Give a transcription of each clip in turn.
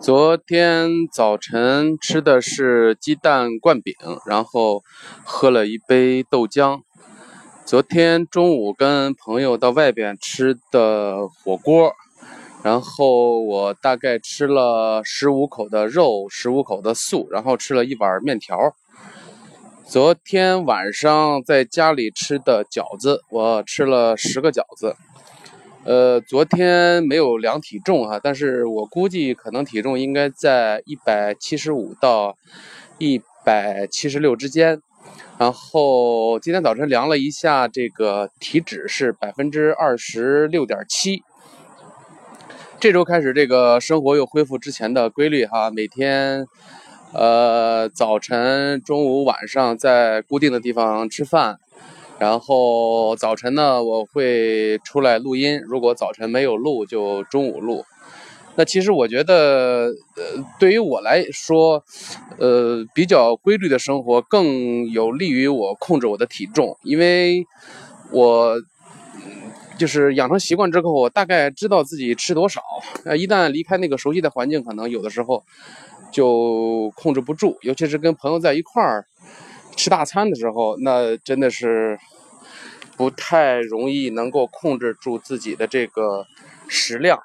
昨天早晨吃的是鸡蛋灌饼，然后喝了一杯豆浆。昨天中午跟朋友到外边吃的火锅，然后我大概吃了十五口的肉，十五口的素，然后吃了一碗面条。昨天晚上在家里吃的饺子，我吃了十个饺子。呃，昨天没有量体重哈，但是我估计可能体重应该在一百七十五到一百七十六之间。然后今天早晨量了一下，这个体脂是百分之二十六点七。这周开始，这个生活又恢复之前的规律哈，每天呃早晨、中午、晚上在固定的地方吃饭。然后早晨呢，我会出来录音。如果早晨没有录，就中午录。那其实我觉得，呃，对于我来说，呃，比较规律的生活更有利于我控制我的体重，因为我就是养成习惯之后，我大概知道自己吃多少。呃，一旦离开那个熟悉的环境，可能有的时候就控制不住，尤其是跟朋友在一块儿。吃大餐的时候，那真的是不太容易能够控制住自己的这个食量。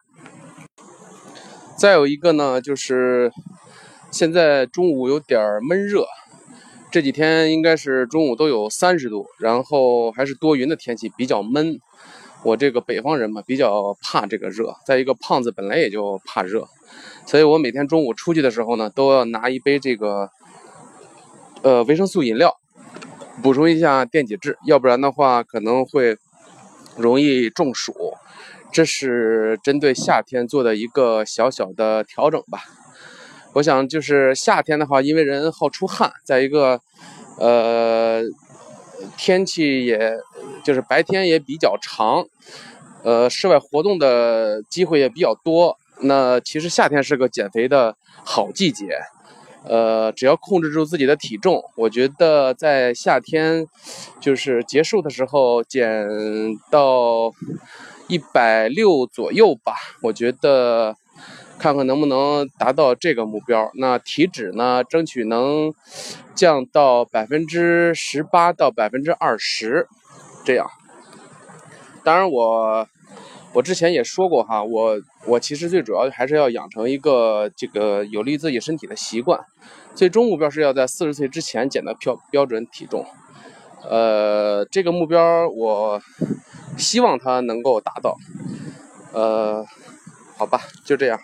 再有一个呢，就是现在中午有点闷热，这几天应该是中午都有三十度，然后还是多云的天气，比较闷。我这个北方人嘛，比较怕这个热。再一个，胖子本来也就怕热，所以我每天中午出去的时候呢，都要拿一杯这个。呃，维生素饮料，补充一下电解质，要不然的话可能会容易中暑。这是针对夏天做的一个小小的调整吧。我想就是夏天的话，因为人好出汗，再一个，呃，天气也就是白天也比较长，呃，室外活动的机会也比较多。那其实夏天是个减肥的好季节。呃，只要控制住自己的体重，我觉得在夏天就是结束的时候减到一百六左右吧。我觉得看看能不能达到这个目标。那体脂呢，争取能降到百分之十八到百分之二十，这样。当然我。我之前也说过哈，我我其实最主要还是要养成一个这个有利于自己身体的习惯，最终目标是要在四十岁之前减到标标准体重，呃，这个目标我希望它能够达到，呃，好吧，就这样。